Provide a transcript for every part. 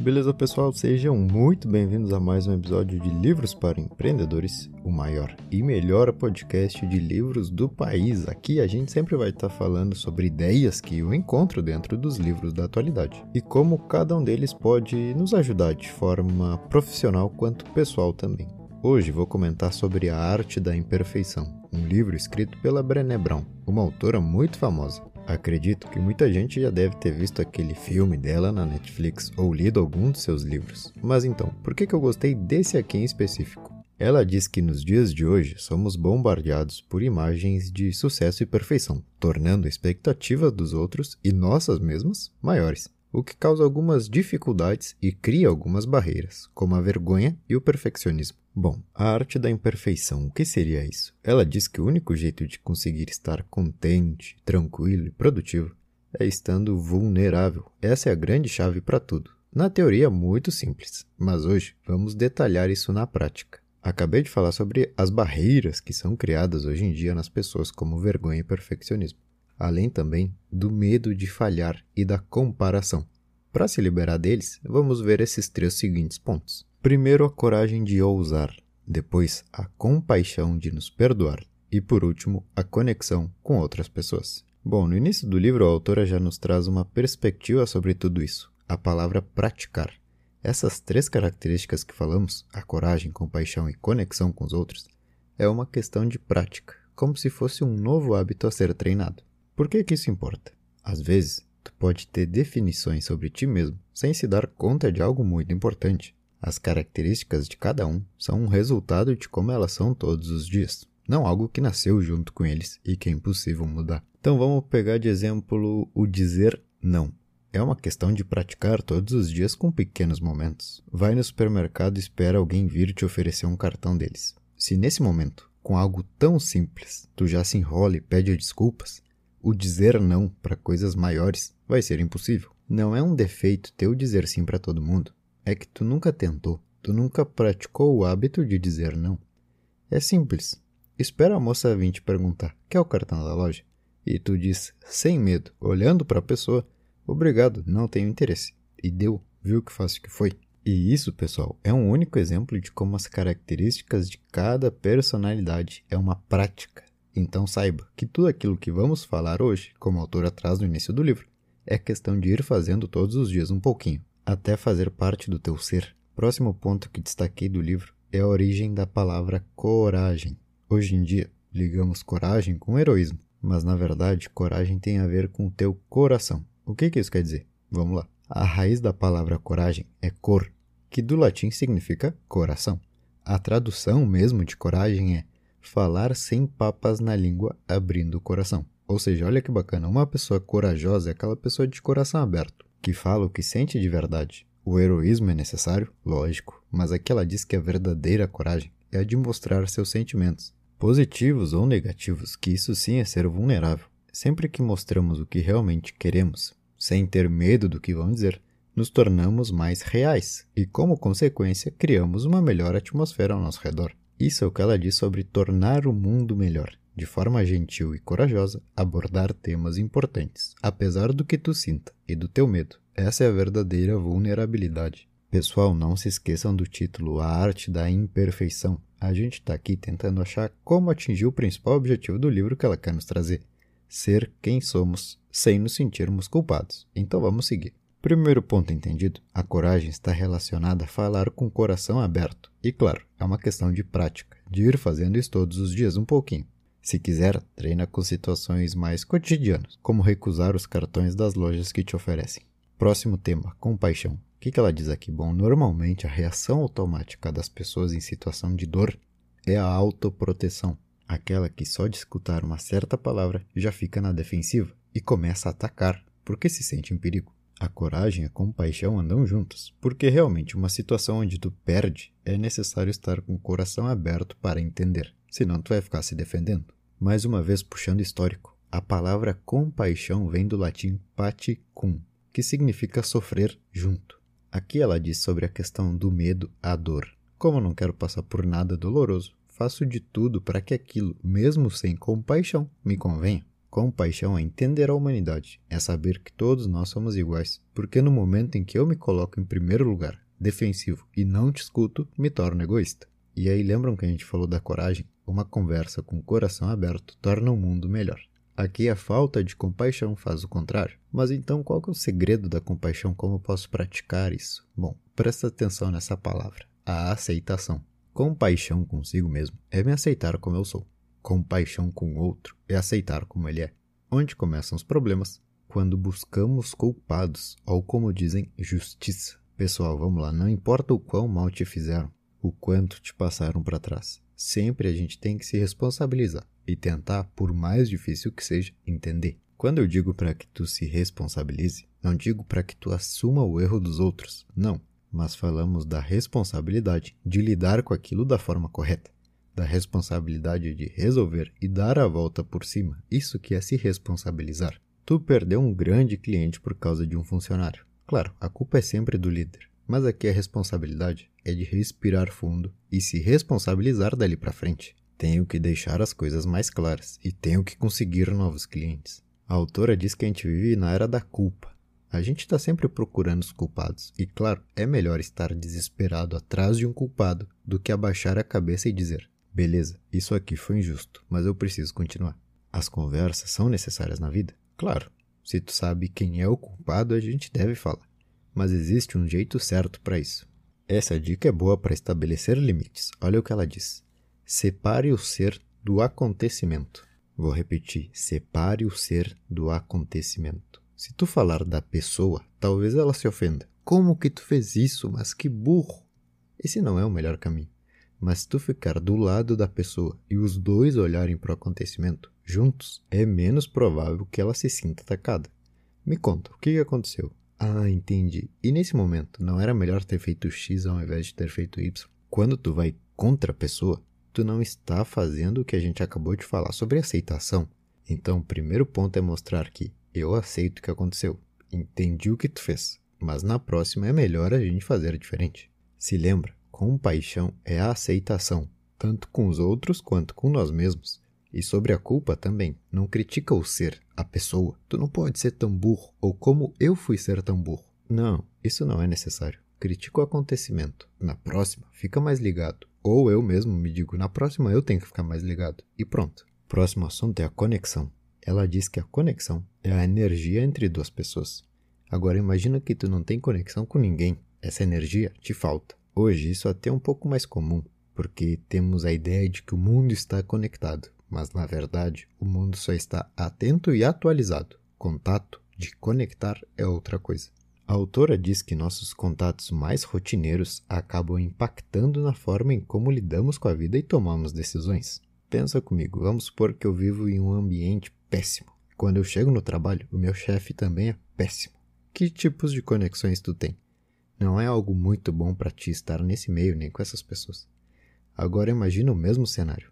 Beleza, pessoal? Sejam muito bem-vindos a mais um episódio de Livros para Empreendedores, o maior e melhor podcast de livros do país. Aqui a gente sempre vai estar falando sobre ideias que eu encontro dentro dos livros da atualidade e como cada um deles pode nos ajudar de forma profissional quanto pessoal também. Hoje vou comentar sobre A Arte da Imperfeição, um livro escrito pela Brené Brown, uma autora muito famosa. Acredito que muita gente já deve ter visto aquele filme dela na Netflix ou lido algum dos seus livros. Mas então, por que, que eu gostei desse aqui em específico? Ela diz que nos dias de hoje somos bombardeados por imagens de sucesso e perfeição, tornando a expectativa dos outros e nossas mesmas maiores, o que causa algumas dificuldades e cria algumas barreiras, como a vergonha e o perfeccionismo. Bom, a arte da imperfeição, o que seria isso? Ela diz que o único jeito de conseguir estar contente, tranquilo e produtivo é estando vulnerável. Essa é a grande chave para tudo. Na teoria, muito simples, mas hoje vamos detalhar isso na prática. Acabei de falar sobre as barreiras que são criadas hoje em dia nas pessoas, como vergonha e perfeccionismo, além também do medo de falhar e da comparação. Para se liberar deles, vamos ver esses três seguintes pontos. Primeiro, a coragem de ousar, depois, a compaixão de nos perdoar e, por último, a conexão com outras pessoas. Bom, no início do livro, a autora já nos traz uma perspectiva sobre tudo isso, a palavra praticar. Essas três características que falamos, a coragem, compaixão e conexão com os outros, é uma questão de prática, como se fosse um novo hábito a ser treinado. Por que, que isso importa? Às vezes, tu pode ter definições sobre ti mesmo sem se dar conta de algo muito importante. As características de cada um são um resultado de como elas são todos os dias, não algo que nasceu junto com eles e que é impossível mudar. Então vamos pegar de exemplo o dizer não. É uma questão de praticar todos os dias com pequenos momentos. Vai no supermercado e espera alguém vir te oferecer um cartão deles. Se nesse momento, com algo tão simples, tu já se enrola e pede desculpas, o dizer não para coisas maiores vai ser impossível. Não é um defeito teu dizer sim para todo mundo é que tu nunca tentou, tu nunca praticou o hábito de dizer não. É simples. Espera a moça vir te perguntar: quer o cartão da loja? E tu diz, sem medo, olhando para a pessoa: obrigado, não tenho interesse. E deu, viu que fácil que foi. E isso, pessoal, é um único exemplo de como as características de cada personalidade é uma prática. Então saiba que tudo aquilo que vamos falar hoje, como a autora traz no início do livro, é questão de ir fazendo todos os dias um pouquinho até fazer parte do teu ser. Próximo ponto que destaquei do livro é a origem da palavra coragem. Hoje em dia, ligamos coragem com heroísmo, mas na verdade, coragem tem a ver com o teu coração. O que, que isso quer dizer? Vamos lá. A raiz da palavra coragem é cor, que do latim significa coração. A tradução mesmo de coragem é falar sem papas na língua, abrindo o coração. Ou seja, olha que bacana, uma pessoa corajosa é aquela pessoa de coração aberto que fala o que sente de verdade. O heroísmo é necessário, lógico, mas aqui ela diz que a verdadeira coragem é a de mostrar seus sentimentos, positivos ou negativos, que isso sim é ser vulnerável. Sempre que mostramos o que realmente queremos, sem ter medo do que vão dizer, nos tornamos mais reais e, como consequência, criamos uma melhor atmosfera ao nosso redor. Isso é o que ela diz sobre tornar o mundo melhor de forma gentil e corajosa, abordar temas importantes, apesar do que tu sinta e do teu medo. Essa é a verdadeira vulnerabilidade. Pessoal, não se esqueçam do título A Arte da Imperfeição. A gente está aqui tentando achar como atingir o principal objetivo do livro que ela quer nos trazer: ser quem somos, sem nos sentirmos culpados. Então vamos seguir. Primeiro ponto entendido: a coragem está relacionada a falar com o coração aberto. E claro, é uma questão de prática, de ir fazendo isso todos os dias um pouquinho. Se quiser, treina com situações mais cotidianas, como recusar os cartões das lojas que te oferecem. Próximo tema: compaixão. O que, ela diz aqui? Bom, normalmente a reação automática das pessoas em situação de dor é a autoproteção, aquela que só de escutar uma certa palavra já fica na defensiva e começa a atacar porque se sente em perigo. A coragem e a compaixão andam juntas, porque realmente uma situação onde tu perde é necessário estar com o coração aberto para entender senão tu vai ficar se defendendo. Mais uma vez puxando histórico, a palavra compaixão vem do latim paticum, que significa sofrer junto. Aqui ela diz sobre a questão do medo à dor. Como não quero passar por nada doloroso, faço de tudo para que aquilo, mesmo sem compaixão, me convenha. Compaixão é entender a humanidade, é saber que todos nós somos iguais, porque no momento em que eu me coloco em primeiro lugar, defensivo, e não te escuto, me torno egoísta. E aí lembram que a gente falou da coragem? Uma conversa com o coração aberto torna o mundo melhor. Aqui a falta de compaixão faz o contrário. Mas então qual é o segredo da compaixão? Como eu posso praticar isso? Bom, presta atenção nessa palavra, a aceitação. Compaixão consigo mesmo é me aceitar como eu sou. Compaixão com o outro é aceitar como ele é. Onde começam os problemas? Quando buscamos culpados, ou como dizem, justiça. Pessoal, vamos lá, não importa o quão mal te fizeram, o quanto te passaram para trás. Sempre a gente tem que se responsabilizar e tentar, por mais difícil que seja, entender. Quando eu digo para que tu se responsabilize, não digo para que tu assuma o erro dos outros, não, mas falamos da responsabilidade de lidar com aquilo da forma correta da responsabilidade de resolver e dar a volta por cima. Isso que é se responsabilizar. Tu perdeu um grande cliente por causa de um funcionário. Claro, a culpa é sempre do líder, mas aqui a responsabilidade é de respirar fundo e se responsabilizar dali para frente. Tenho que deixar as coisas mais claras e tenho que conseguir novos clientes. A autora diz que a gente vive na era da culpa. A gente está sempre procurando os culpados, e claro, é melhor estar desesperado atrás de um culpado do que abaixar a cabeça e dizer: Beleza, isso aqui foi injusto, mas eu preciso continuar. As conversas são necessárias na vida? Claro. Se tu sabe quem é o culpado, a gente deve falar. Mas existe um jeito certo para isso. Essa dica é boa para estabelecer limites. Olha o que ela diz. Separe o ser do acontecimento. Vou repetir: separe o ser do acontecimento. Se tu falar da pessoa, talvez ela se ofenda. Como que tu fez isso? Mas que burro! Esse não é o melhor caminho. Mas se tu ficar do lado da pessoa e os dois olharem para o acontecimento juntos, é menos provável que ela se sinta atacada. Me conta, o que aconteceu? Ah, entendi. E nesse momento, não era melhor ter feito X ao invés de ter feito Y? Quando tu vai contra a pessoa, tu não está fazendo o que a gente acabou de falar sobre aceitação. Então, o primeiro ponto é mostrar que eu aceito o que aconteceu, entendi o que tu fez, mas na próxima é melhor a gente fazer diferente. Se lembra, compaixão é a aceitação, tanto com os outros quanto com nós mesmos. E sobre a culpa também, não critica o ser, a pessoa. Tu não pode ser tão burro, ou como eu fui ser tão burro. Não, isso não é necessário. Critica o acontecimento. Na próxima, fica mais ligado. Ou eu mesmo me digo, na próxima eu tenho que ficar mais ligado. E pronto. Próximo assunto é a conexão. Ela diz que a conexão é a energia entre duas pessoas. Agora imagina que tu não tem conexão com ninguém. Essa energia te falta. Hoje isso é até um pouco mais comum, porque temos a ideia de que o mundo está conectado, mas na verdade o mundo só está atento e atualizado. Contato de conectar é outra coisa. A autora diz que nossos contatos mais rotineiros acabam impactando na forma em como lidamos com a vida e tomamos decisões. Pensa comigo, vamos supor que eu vivo em um ambiente péssimo. Quando eu chego no trabalho, o meu chefe também é péssimo. Que tipos de conexões tu tem? Não é algo muito bom para ti estar nesse meio nem com essas pessoas. Agora imagina o mesmo cenário.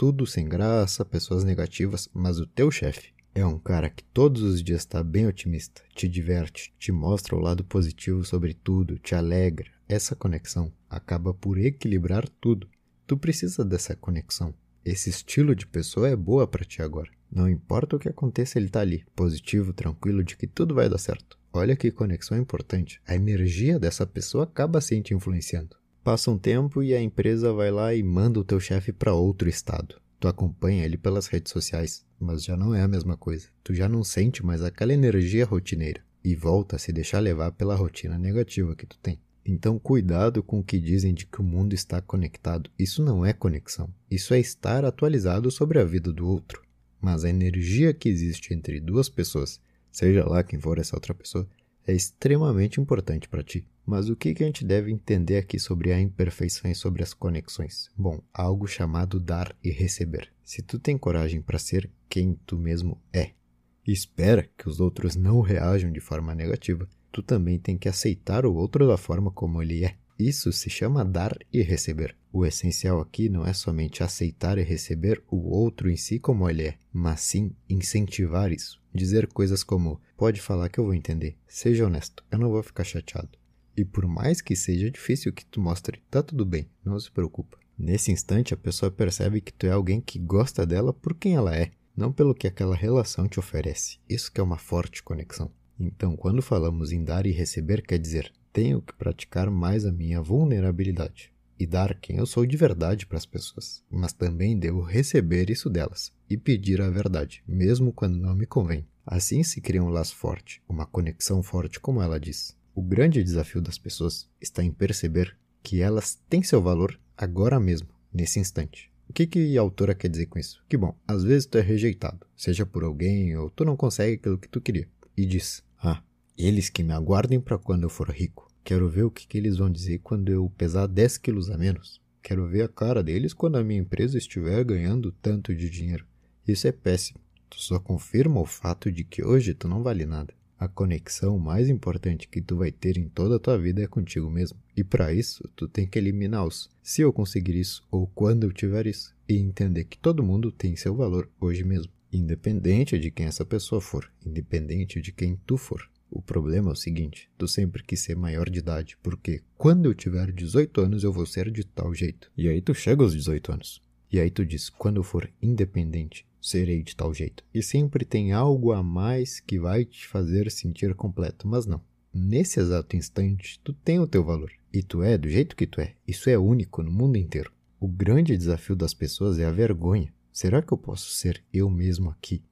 Tudo sem graça, pessoas negativas, mas o teu chefe é um cara que todos os dias está bem otimista, te diverte, te mostra o lado positivo sobre tudo, te alegra. Essa conexão acaba por equilibrar tudo. Tu precisa dessa conexão. Esse estilo de pessoa é boa para ti agora. Não importa o que aconteça, ele tá ali, positivo, tranquilo, de que tudo vai dar certo. Olha que conexão importante. A energia dessa pessoa acaba sim te influenciando. Passa um tempo e a empresa vai lá e manda o teu chefe para outro estado. Tu acompanha ele pelas redes sociais, mas já não é a mesma coisa. Tu já não sente mais aquela energia rotineira e volta a se deixar levar pela rotina negativa que tu tem. Então, cuidado com o que dizem de que o mundo está conectado. Isso não é conexão. Isso é estar atualizado sobre a vida do outro. Mas a energia que existe entre duas pessoas seja lá quem for essa outra pessoa, é extremamente importante para ti. Mas o que, que a gente deve entender aqui sobre a imperfeição e sobre as conexões? Bom, algo chamado dar e receber. Se tu tem coragem para ser quem tu mesmo é e espera que os outros não reajam de forma negativa, tu também tem que aceitar o outro da forma como ele é. Isso se chama dar e receber. O essencial aqui não é somente aceitar e receber o outro em si como ele é, mas sim incentivar isso. Dizer coisas como: pode falar que eu vou entender, seja honesto, eu não vou ficar chateado. E por mais que seja difícil que tu mostre, tá tudo bem, não se preocupa. Nesse instante a pessoa percebe que tu é alguém que gosta dela por quem ela é. não pelo que aquela relação te oferece. Isso que é uma forte conexão. Então, quando falamos em dar e receber, quer dizer, tenho que praticar mais a minha vulnerabilidade e dar quem eu sou de verdade para as pessoas, mas também devo receber isso delas e pedir a verdade, mesmo quando não me convém. Assim se cria um laço forte, uma conexão forte, como ela diz. O grande desafio das pessoas está em perceber que elas têm seu valor agora mesmo, nesse instante. O que, que a autora quer dizer com isso? Que bom, às vezes tu é rejeitado, seja por alguém ou tu não consegue aquilo que tu queria, e diz: Ah, eles que me aguardem para quando eu for rico. Quero ver o que, que eles vão dizer quando eu pesar 10 quilos a menos. Quero ver a cara deles quando a minha empresa estiver ganhando tanto de dinheiro. Isso é péssimo. Tu só confirma o fato de que hoje tu não vale nada. A conexão mais importante que tu vai ter em toda a tua vida é contigo mesmo. E para isso, tu tem que eliminar os se eu conseguir isso ou quando eu tiver isso e entender que todo mundo tem seu valor hoje mesmo, independente de quem essa pessoa for, independente de quem tu for. O problema é o seguinte: tu sempre quis ser maior de idade, porque quando eu tiver 18 anos eu vou ser de tal jeito. E aí tu chega aos 18 anos. E aí tu diz: quando eu for independente, serei de tal jeito. E sempre tem algo a mais que vai te fazer sentir completo, mas não. Nesse exato instante, tu tem o teu valor. E tu é do jeito que tu é. Isso é único no mundo inteiro. O grande desafio das pessoas é a vergonha. Será que eu posso ser eu mesmo aqui?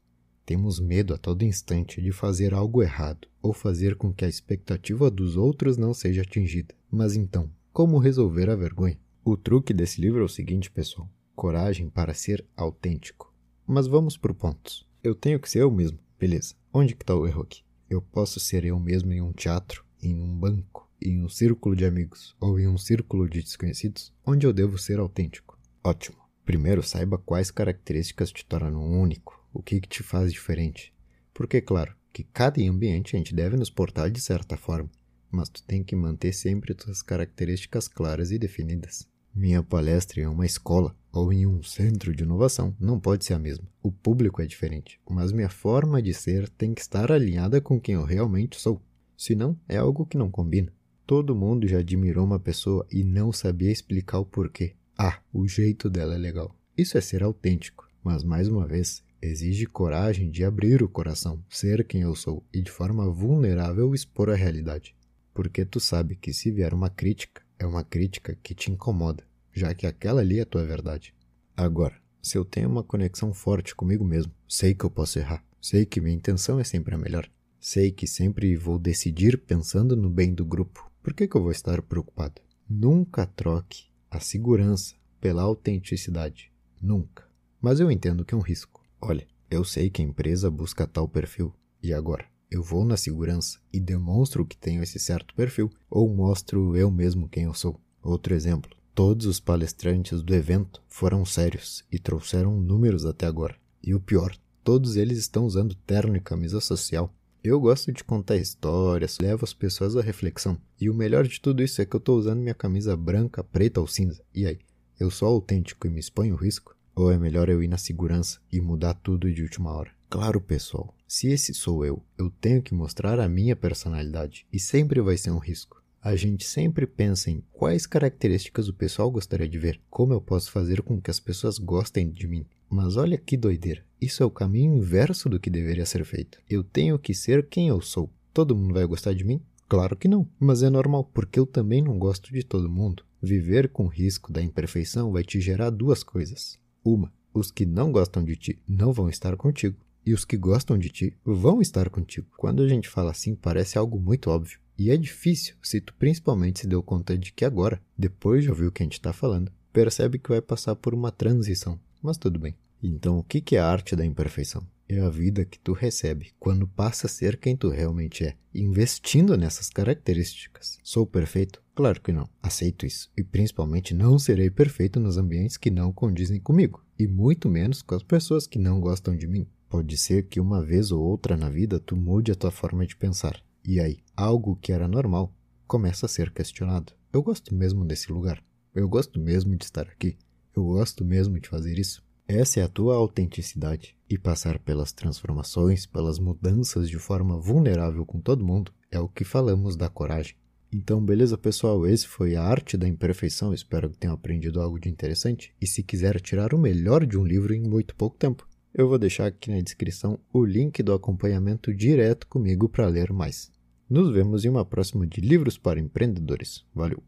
Temos medo a todo instante de fazer algo errado ou fazer com que a expectativa dos outros não seja atingida. Mas então, como resolver a vergonha? O truque desse livro é o seguinte, pessoal: coragem para ser autêntico. Mas vamos por pontos. Eu tenho que ser eu mesmo, beleza. Onde que está o erro aqui? Eu posso ser eu mesmo em um teatro, em um banco, em um círculo de amigos ou em um círculo de desconhecidos? Onde eu devo ser autêntico? Ótimo. Primeiro, saiba quais características te tornam único o que, que te faz diferente. Porque, claro, que cada ambiente a gente deve nos portar de certa forma, mas tu tem que manter sempre tuas características claras e definidas. Minha palestra em uma escola ou em um centro de inovação não pode ser a mesma. O público é diferente, mas minha forma de ser tem que estar alinhada com quem eu realmente sou. Senão, é algo que não combina. Todo mundo já admirou uma pessoa e não sabia explicar o porquê. Ah, o jeito dela é legal. Isso é ser autêntico. Mas mais uma vez, Exige coragem de abrir o coração, ser quem eu sou e de forma vulnerável expor a realidade. Porque tu sabe que se vier uma crítica, é uma crítica que te incomoda, já que aquela ali é tua verdade. Agora, se eu tenho uma conexão forte comigo mesmo, sei que eu posso errar, sei que minha intenção é sempre a melhor, sei que sempre vou decidir pensando no bem do grupo, por que, que eu vou estar preocupado? Nunca troque a segurança pela autenticidade. Nunca. Mas eu entendo que é um risco. Olha, eu sei que a empresa busca tal perfil, e agora? Eu vou na segurança e demonstro que tenho esse certo perfil, ou mostro eu mesmo quem eu sou? Outro exemplo: todos os palestrantes do evento foram sérios e trouxeram números até agora. E o pior, todos eles estão usando terno e camisa social. Eu gosto de contar histórias, levo as pessoas à reflexão. E o melhor de tudo isso é que eu estou usando minha camisa branca, preta ou cinza. E aí, eu sou autêntico e me exponho ao risco? Ou é melhor eu ir na segurança e mudar tudo de última hora? Claro, pessoal, se esse sou eu, eu tenho que mostrar a minha personalidade e sempre vai ser um risco. A gente sempre pensa em quais características o pessoal gostaria de ver, como eu posso fazer com que as pessoas gostem de mim. Mas olha que doideira, isso é o caminho inverso do que deveria ser feito. Eu tenho que ser quem eu sou. Todo mundo vai gostar de mim? Claro que não, mas é normal, porque eu também não gosto de todo mundo. Viver com risco da imperfeição vai te gerar duas coisas. Uma, os que não gostam de ti não vão estar contigo. E os que gostam de ti vão estar contigo. Quando a gente fala assim, parece algo muito óbvio. E é difícil se tu principalmente se deu conta de que agora, depois de ouvir o que a gente está falando, percebe que vai passar por uma transição. Mas tudo bem. Então, o que é a arte da imperfeição? É a vida que tu recebe quando passa a ser quem tu realmente é, investindo nessas características. Sou perfeito? Claro que não. Aceito isso. E principalmente não serei perfeito nos ambientes que não condizem comigo, e muito menos com as pessoas que não gostam de mim. Pode ser que uma vez ou outra na vida tu mude a tua forma de pensar. E aí, algo que era normal começa a ser questionado. Eu gosto mesmo desse lugar. Eu gosto mesmo de estar aqui. Eu gosto mesmo de fazer isso. Essa é a tua autenticidade. E passar pelas transformações, pelas mudanças de forma vulnerável com todo mundo, é o que falamos da coragem. Então, beleza, pessoal? Esse foi a Arte da Imperfeição. Espero que tenham aprendido algo de interessante. E se quiser tirar o melhor de um livro em muito pouco tempo, eu vou deixar aqui na descrição o link do acompanhamento direto comigo para ler mais. Nos vemos em uma próxima de Livros para Empreendedores. Valeu!